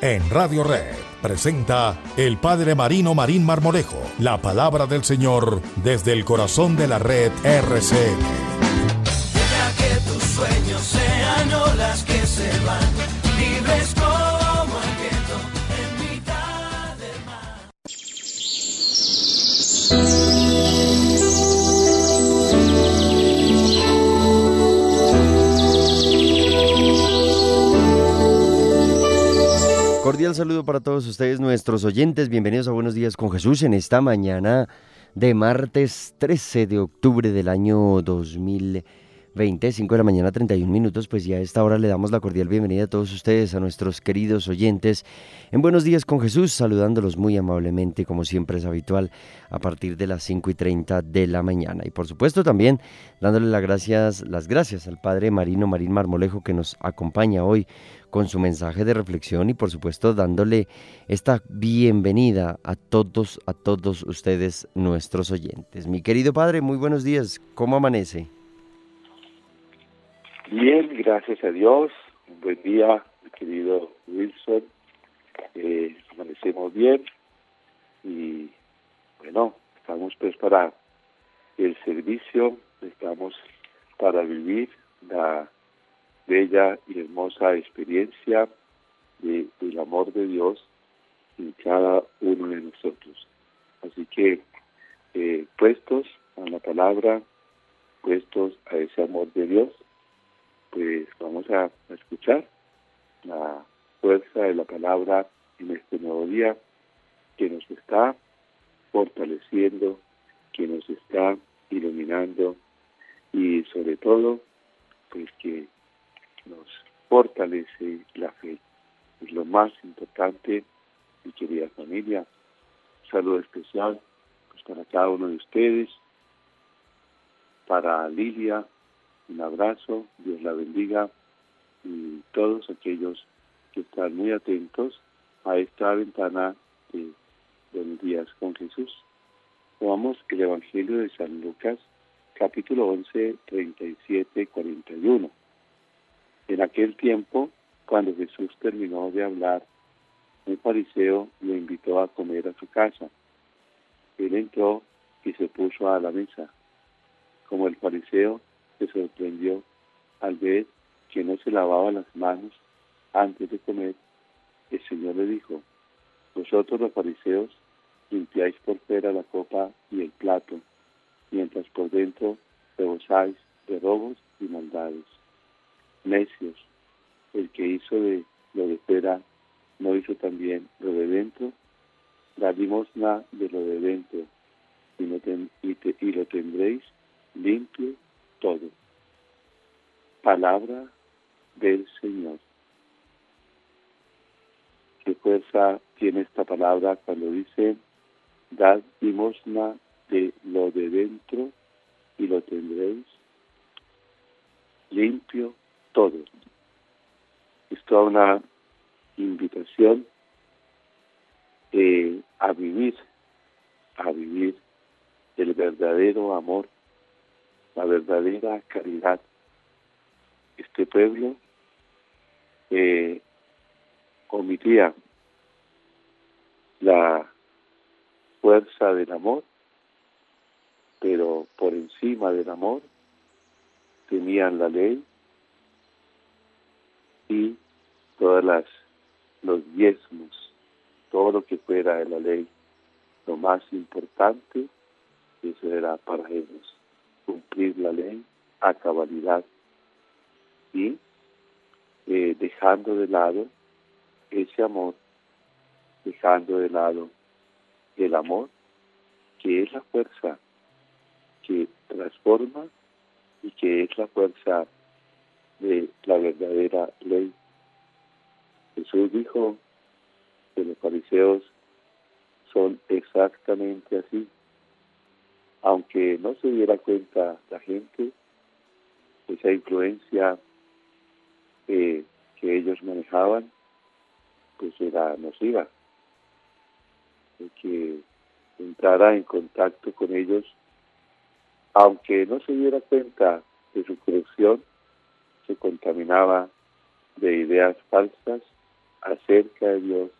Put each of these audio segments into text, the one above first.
En Radio Red presenta el Padre Marino Marín Marmolejo, la palabra del Señor desde el corazón de la red RCN. Cordial saludo para todos ustedes, nuestros oyentes. Bienvenidos a Buenos Días con Jesús en esta mañana de martes 13 de octubre del año 2020, 5 de la mañana, 31 minutos. Pues ya a esta hora le damos la cordial bienvenida a todos ustedes, a nuestros queridos oyentes en Buenos Días con Jesús, saludándolos muy amablemente, como siempre es habitual, a partir de las 5 y 30 de la mañana. Y por supuesto también dándole las gracias, las gracias al Padre Marino Marín Marmolejo que nos acompaña hoy con su mensaje de reflexión y por supuesto dándole esta bienvenida a todos, a todos ustedes, nuestros oyentes. Mi querido padre, muy buenos días, ¿cómo amanece? Bien, gracias a Dios. Un buen día, querido Wilson. Eh, amanecemos bien y bueno, estamos pues para el servicio, estamos para vivir la bella y hermosa experiencia de, del amor de Dios en cada uno de nosotros. Así que eh, puestos a la palabra, puestos a ese amor de Dios, vamos a, a escuchar la fuerza de la palabra en este nuevo día que nos está fortaleciendo, que nos está iluminando y sobre todo pues que nos fortalece la fe. Es lo más importante, mi querida familia. Un saludo especial pues, para cada uno de ustedes, para Lilia, un abrazo, Dios la bendiga y todos aquellos que están muy atentos a esta ventana de Buenos Días con Jesús. Tomamos el Evangelio de San Lucas, capítulo 11, 37, 41. En aquel tiempo, cuando Jesús terminó de hablar, un fariseo lo invitó a comer a su casa. Él entró y se puso a la mesa. Como el fariseo se sorprendió al ver que no se lavaba las manos antes de comer, el Señor le dijo, vosotros los fariseos limpiáis por fuera la copa y el plato, mientras por dentro rebosáis de robos y maldades necios. El que hizo de lo de fuera no hizo también lo de dentro. La limosna de lo de dentro y, lo tendréis limpio todo. Palabra del Señor. ¿Qué fuerza tiene esta palabra cuando dice, dad limosna de lo de dentro y lo tendréis limpio todo. Es toda una invitación eh, a vivir, a vivir el verdadero amor, la verdadera caridad. Este pueblo eh, omitía la fuerza del amor, pero por encima del amor tenían la ley y todas las los diezmos, todo lo que fuera de la ley, lo más importante, eso era para ellos, cumplir la ley a cabalidad y eh, dejando de lado ese amor, dejando de lado el amor, que es la fuerza que transforma y que es la fuerza de la verdadera ley. Jesús dijo que los fariseos son exactamente así. Aunque no se diera cuenta la gente, esa influencia eh, que ellos manejaban, pues era nociva. El que entrara en contacto con ellos, aunque no se diera cuenta de su corrupción, se contaminaba de ideas falsas acerca de Dios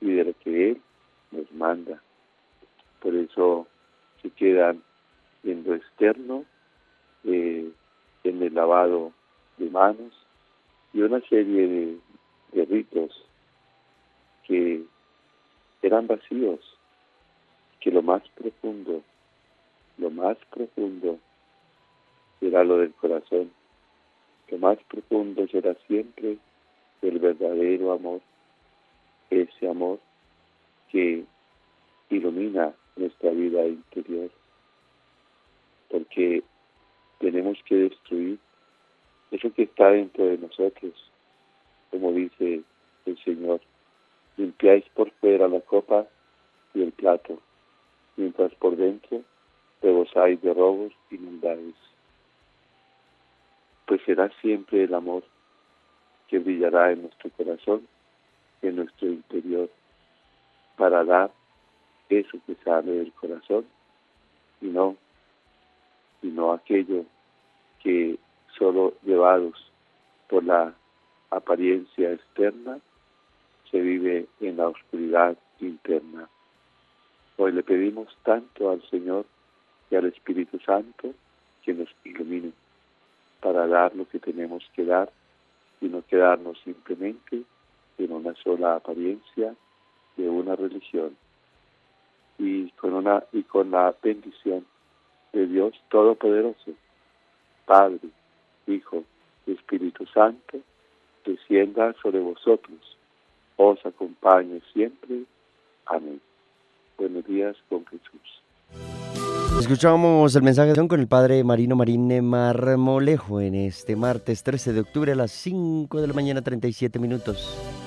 y de lo que Él nos manda. Por eso quedan en lo externo, eh, en el lavado de manos y una serie de, ritos que eran vacíos, que lo más profundo, lo más profundo será lo del corazón, lo más profundo será siempre el verdadero amor, ese amor que ilumina nuestra vida interior, porque tenemos que destruir eso que está dentro de nosotros, como dice el Señor, limpiáis por fuera la copa y el plato, mientras por dentro rebosáis de robos y maldades. Pues será siempre el amor que brillará en nuestro corazón, en nuestro interior, para dar eso que sale del corazón y no, y no aquello que solo llevados por la apariencia externa se vive en la oscuridad interna. Hoy le pedimos tanto al Señor y al Espíritu Santo que nos ilumine para dar lo que tenemos que dar y no quedarnos simplemente en una sola apariencia de una religión y con una y con la bendición de Dios Todopoderoso, Padre, Hijo y Espíritu Santo, descienda sobre vosotros, os acompañe siempre. Amén. Buenos días con Jesús. Escuchamos el mensaje con el padre Marino Marine Marmolejo en este martes 13 de octubre a las 5 de la mañana 37 minutos.